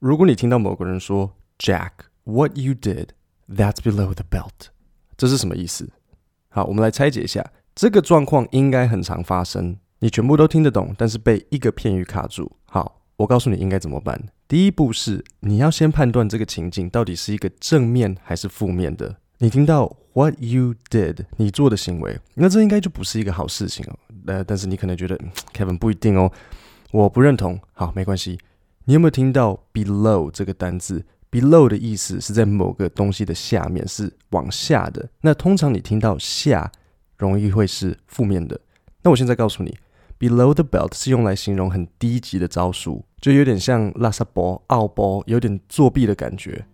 如果你听到某个人说 “Jack，what you did that's below the belt”，这是什么意思？好，我们来拆解一下。这个状况应该很常发生，你全部都听得懂，但是被一个片语卡住。好，我告诉你应该怎么办。第一步是你要先判断这个情境到底是一个正面还是负面的。你听到 “what you did”，你做的行为，那这应该就不是一个好事情哦。呃，但是你可能觉得 Kevin 不一定哦，我不认同。好，没关系。你有没有听到 below 这个单字？below 的意思是在某个东西的下面，是往下的。那通常你听到下，容易会是负面的。那我现在告诉你，below the belt 是用来形容很低级的招数，就有点像拉萨博、奥博，有点作弊的感觉。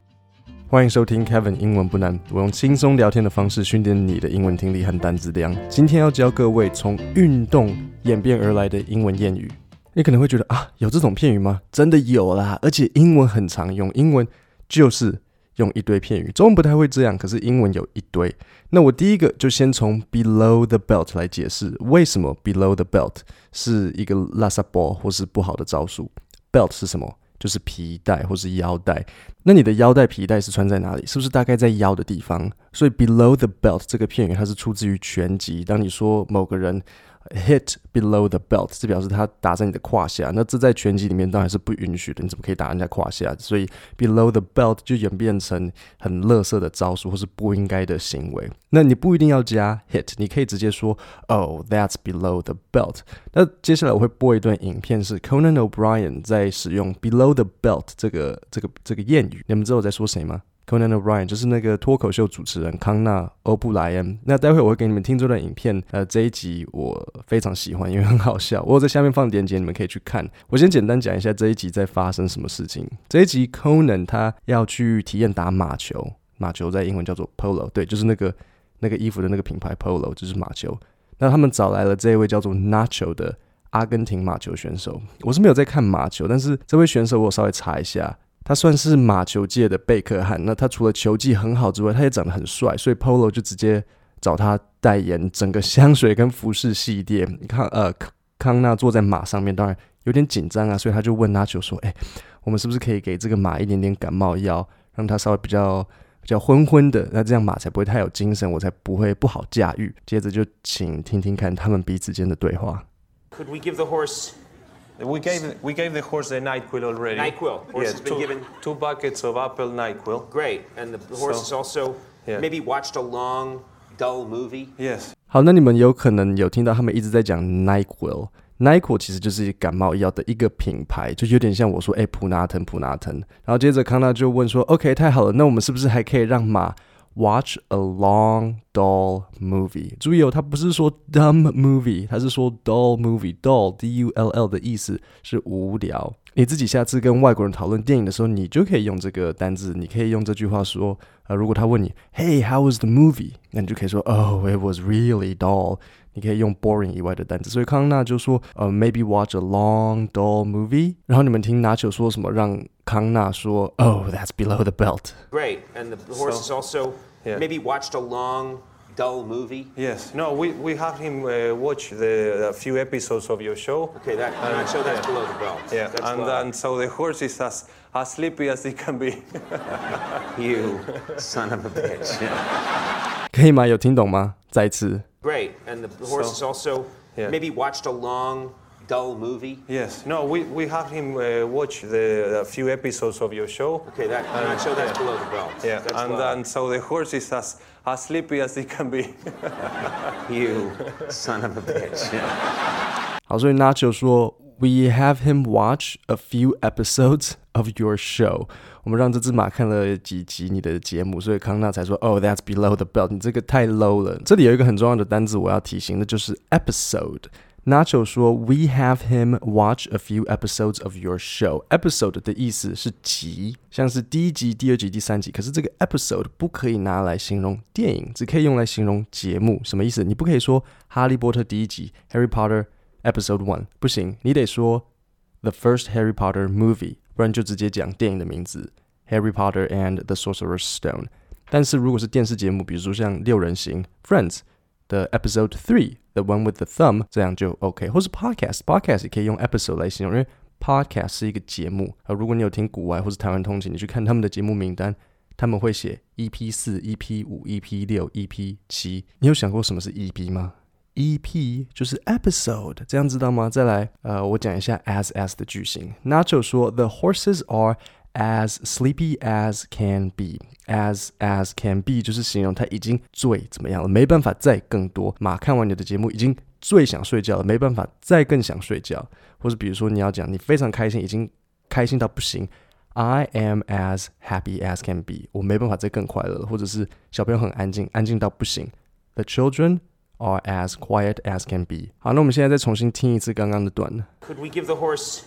欢迎收听 Kevin 英文不难，我用轻松聊天的方式训练你的英文听力和单词量。今天要教各位从运动演变而来的英文谚语。你可能会觉得啊，有这种片语吗？真的有啦，而且英文很常用，英文就是用一堆片语，中文不太会这样，可是英文有一堆。那我第一个就先从 below the belt 来解释，为什么 below the belt 是一个拉萨波或是不好的招数。belt 是什么？就是皮带或是腰带。那你的腰带皮带是穿在哪里？是不是大概在腰的地方？所以 below the belt 这个片语它是出自于拳击。当你说某个人。Hit below the belt，这表示他打在你的胯下。那这在拳击里面当然是不允许的。你怎么可以打人家胯下？所以 below the belt 就演变成很乐色的招数或是不应该的行为。那你不一定要加 hit，你可以直接说 Oh, that's below the belt。那接下来我会播一段影片，是 Conan O'Brien 在使用 below the belt 这个这个这个谚语。你们知道我在说谁吗？Conan O'Brien 就是那个脱口秀主持人康纳·欧布莱恩。那待会我会给你们听这段影片，呃，这一集我非常喜欢，因为很好笑。我在下面放链接，你们可以去看。我先简单讲一下这一集在发生什么事情。这一集 Conan 他要去体验打马球，马球在英文叫做 Polo，对，就是那个那个衣服的那个品牌 Polo，就是马球。那他们找来了这位叫做 Nacho 的阿根廷马球选手。我是没有在看马球，但是这位选手我稍微查一下。他算是马球界的贝克汉。那他除了球技很好之外，他也长得很帅，所以 Polo 就直接找他代言整个香水跟服饰系列。你看，呃，康纳坐在马上面，当然有点紧张啊，所以他就问纳球说：“哎，我们是不是可以给这个马一点点感冒药，让它稍微比较比较昏昏的？那这样马才不会太有精神，我才不会不好驾驭。”接着就请听听看他们彼此间的对话。Could we give the horse? We gave we gave the horse the Nyquil already. Nyquil. Horse yeah, has been two, given two buckets of apple Nyquil. Great, and the horse So- has also Yeah. maybe watched a long, dull movie. Yes. 好，那你们有可能有听到他们一直在讲 Nyquil。Nyquil 其实就是感冒药的一个品牌，就有点像我说，哎，普拿疼，普拿疼。然后接着康纳就问说，OK，太好了，那我们是不是还可以让马 watch a long dull movie？注意哦，他不是说 dumb movie，他是说 dull movie。dull d u l l 的意思是无聊。你自己下次跟外国人讨论电影的时候，你就可以用这个单字，你可以用这句话说，呃，如果他问你，Hey，how was the movie？那你就可以说，Oh，it was really dull。 你可以用 boring 以外的单词。所以康纳就说，呃、uh,，maybe watch a long dull movie。然后你们听 Nacho 说什么，让康纳说，Oh, that's below the belt. Great, and the horse is also maybe watched a long dull movie? Yes. No, we, we have him uh, watch the, a few episodes of your show. Okay, that, and, that show that's yeah. below the belt. Yeah, that's and, then and so the horse is as, as sleepy as he can be. you son of a bitch. great and the horse has So- also Yeah. maybe watched a long, dull movie. yes. No, we, we had him uh, watch the a few episodes of your show. Okay, that not so that's below the belt. Yeah. that's and low. and so the horse is as as sleepy as he can be. you son of a bitch. 好，所以 Nacho 说 ，We have him watch a few episodes of your show。我们让这只马看了几集你的节目，所以康纳才说，Oh, that's below the belt。你这个太 low 了。这里有一个很重要的单字我要提醒，那就是 episode。Nacho 说：“We have him watch a few episodes of your show. Episode 的意思是集，像是第一集、第二集、第三集。可是这个 episode 不可以拿来形容电影，只可以用来形容节目。什么意思？你不可以说《哈利波特》第一集 （Harry Potter Episode One） 不行，你得说 The first Harry Potter movie，不然就直接讲电影的名字《Harry Potter and the Sorcerer's Stone》。但是如果是电视节目，比如说像六人行 （Friends）。的 episode three，the one with the thumb，这样就 OK，或是 podcast，podcast 也可以用 episode 来形容，因为 podcast 是一个节目啊。如果你有听古外或是台湾通勤，你去看他们的节目名单，他们会写 EP 四、EP 五、EP 六、EP 七。你有想过什么是 EP 吗？EP 就是 episode，这样知道吗？再来，呃，我讲一下 as as 的句型。Nacho 说：“The horses are as sleepy as can be。as as can be 就是形容他已经最怎么样了，没办法再更多。马看完你的节目已经最想睡觉了，没办法再更想睡觉。或者比如说你要讲你非常开心，已经开心到不行。I am as happy as can be，我没办法再更快乐了。或者是小朋友很安静，安静到不行。The children are as quiet as can be。好，那我们现在再重新听一次刚刚的段。 Could we give the horse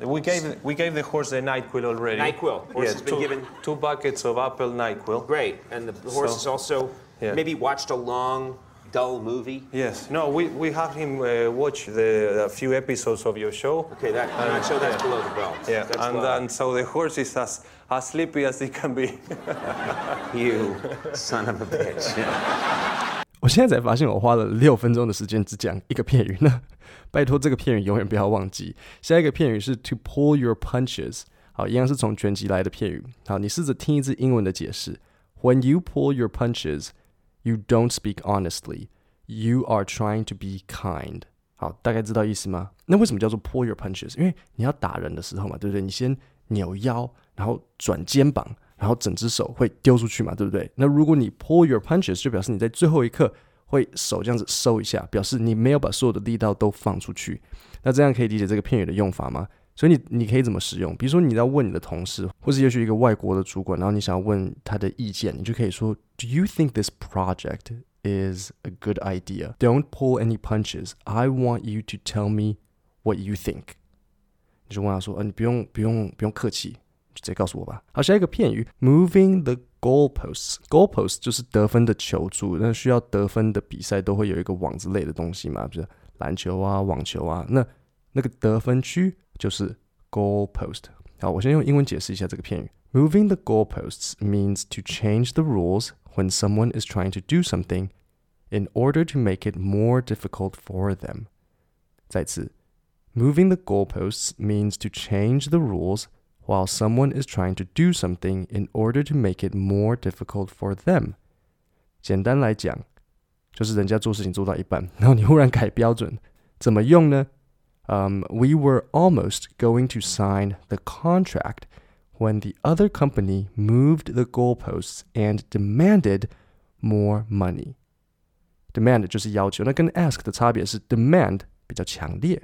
We gave we gave the horse the NyQuil already. NyQuil. Horse Yeah, has been two, given- two buckets of apple NyQuil. great, and the horse So- has also Yeah. maybe watched a long, dull movie? Yes. No, we, we have him uh, watch the a few episodes of your show. Okay, that And- so that's yeah. below the belt. Yeah, That's and, low. and so the horse is as, as sleepy as he can be. You son of a bitch. 我现在才发现，我花了六分钟的时间只讲一个片语呢。拜托，这个片语永远不要忘记。下一个片语是 to pull your punches。好，一样是从全集来的片语。好，你试着听一次英文的解释。When you pull your punches, you don't speak honestly. You are trying to be kind. 好，大概知道意思吗？那为什么叫做 pull your punches？因为你要打人的时候嘛，对不对？你先扭腰，然后转肩膀，然后整只手会丢出去嘛，对不对？那如果你 pull your punches，就表示你在最后一刻会手这样子收一下，表示你没有把所有的力道都放出去。那这样可以理解这个片语的用法吗？所以你你可以怎么使用？比如说你要问你的同事，或是也许一个外国的主管，然后你想要问他的意见，你就可以说：Do you think this project is a good idea? Don't pull any punches. I want you to tell me what you think. 你就问他说：“呃，你不用不用不用客气，直接告诉我吧。”好，下一个片语，moving the goalposts。goalpost 就是得分的球柱，那需要得分的比赛都会有一个网子类的东西嘛，比如篮球啊、网球啊。那那个得分区就是 goalpost。好，我先用英文解释一下这个片语。Moving the goalposts means to change the rules when someone is trying to do something in order to make it more difficult for them. 再次，Moving the goalposts means to change the rules while someone is trying to do something in order to make it more difficult for them. 简单来讲，就是人家做事情做到一半，然后你忽然改标准，怎么用呢？Um, we were almost going to sign the contract when the other company moved the goalposts and demanded more money. Demand 就是要求，那跟 ask 的差别是 demand 比较强烈。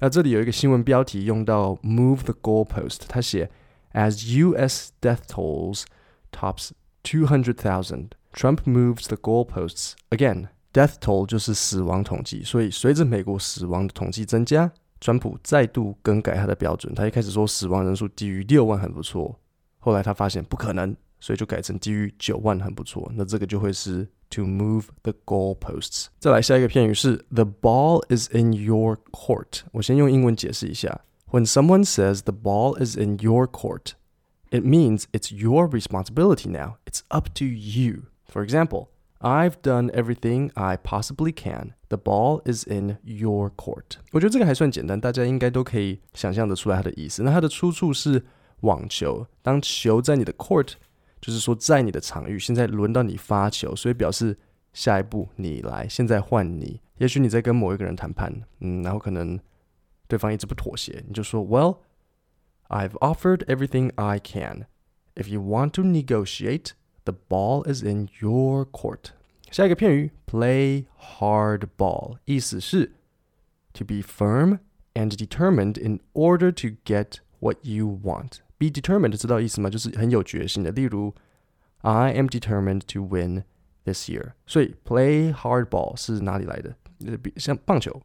那这里有一个新闻标题用到 move the goalpost，他写 as U.S. death tolls tops 200,000, Trump moves the goalposts again. Death toll 就是死亡统计，所以随着美国死亡的统计增加，川普再度更改他的标准。他一开始说死亡人数低于六万很不错，后来他发现不可能，所以就改成低于九万很不错。那这个就会是 to move the goalposts。再来下一个片语是 the ball is in your court。我先用英文解释一下。When someone says the ball is in your court, it means it's your responsibility now. It's up to you. For example, I've done everything I possibly can. The ball is in your court. 我觉得这个还算简单，大家应该都可以想象得出来它的意思。那它的出处是网球，当球在你的 court， 就是说在你的场域，现在轮到你发球，所以表示下一步你来，现在换你。也许你在跟某一个人谈判，嗯，然后可能对方一直不妥协，你就说，Well, I've offered everything I can. If you want to negotiate, the ball is in your court. 下一个片语 play hardball，意思是 to be firm and determined in order to get what you want. Be determined 知道意思吗？就是很有决心的。例如，I am determined to win this year。所以 play hardball 是哪里来的？呃比像棒球，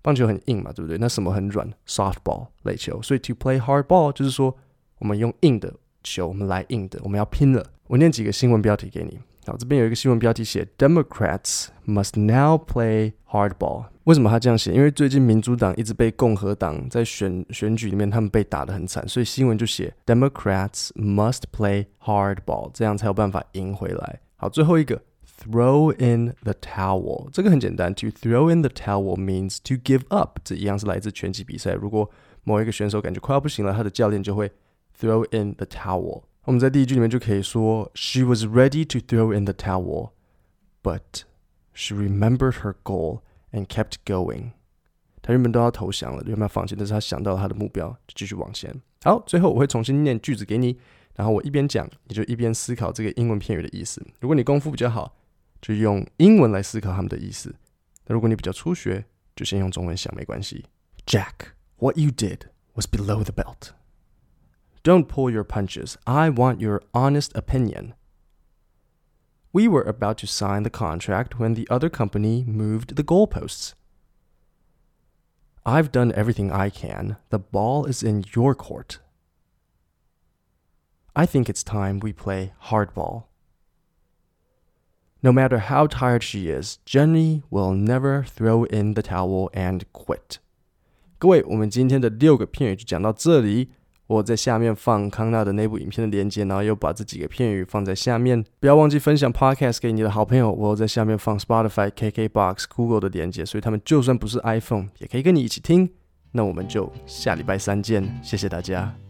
棒球很硬嘛，对不对？那什么很软？softball 垒球。所以 to play hardball 就是说我们用硬的球，我们来硬的，我们要拼了。我念几个新闻标题给你。好，这边有一个新闻标题写 Democrats must now play hardball。为什么他这样写？因为最近民主党一直被共和党在选选举里面，他们被打得很惨，所以新闻就写 Democrats must play hardball，这样才有办法赢回来。好，最后一个 throw in the towel，这个很简单。To throw in the towel means to give up，这一样是来自拳击比赛。如果 某一个选手感觉快要不行了，他的教练就会 throw in the towel。 我们在第一句里面就可以说，She was ready to throw in the towel, but she remembered her goal and kept going。她原本都要投降了，原本要放弃，但是她想到了她的目标，就继续往前。好，最后我会重新念句子给你，然后我一边讲，你就一边思考这个英文片语的意思。如果你功夫比较好，就用英文来思考他们的意思；那如果你比较初学，就先用中文想，没关系。Jack, what you did was below the belt. Don't pull your punches. I want your honest opinion. We were about to sign the contract when the other company moved the goalposts. I've done everything I can. The ball is in your court. I think it's time we play hardball. No matter how tired she is, Jenny will never throw in the towel and quit. 各位，我们今天的六个片语就讲到这里。 我在下面放康纳的那部影片的链接，然后又把这几个片语放在下面。不要忘记分享 Podcast 给你的好朋友。我在下面放 Spotify、KKBox、Google 的链接，所以他们就算不是 iPhone，也可以跟你一起听。那我们就下礼拜三见，谢谢大家。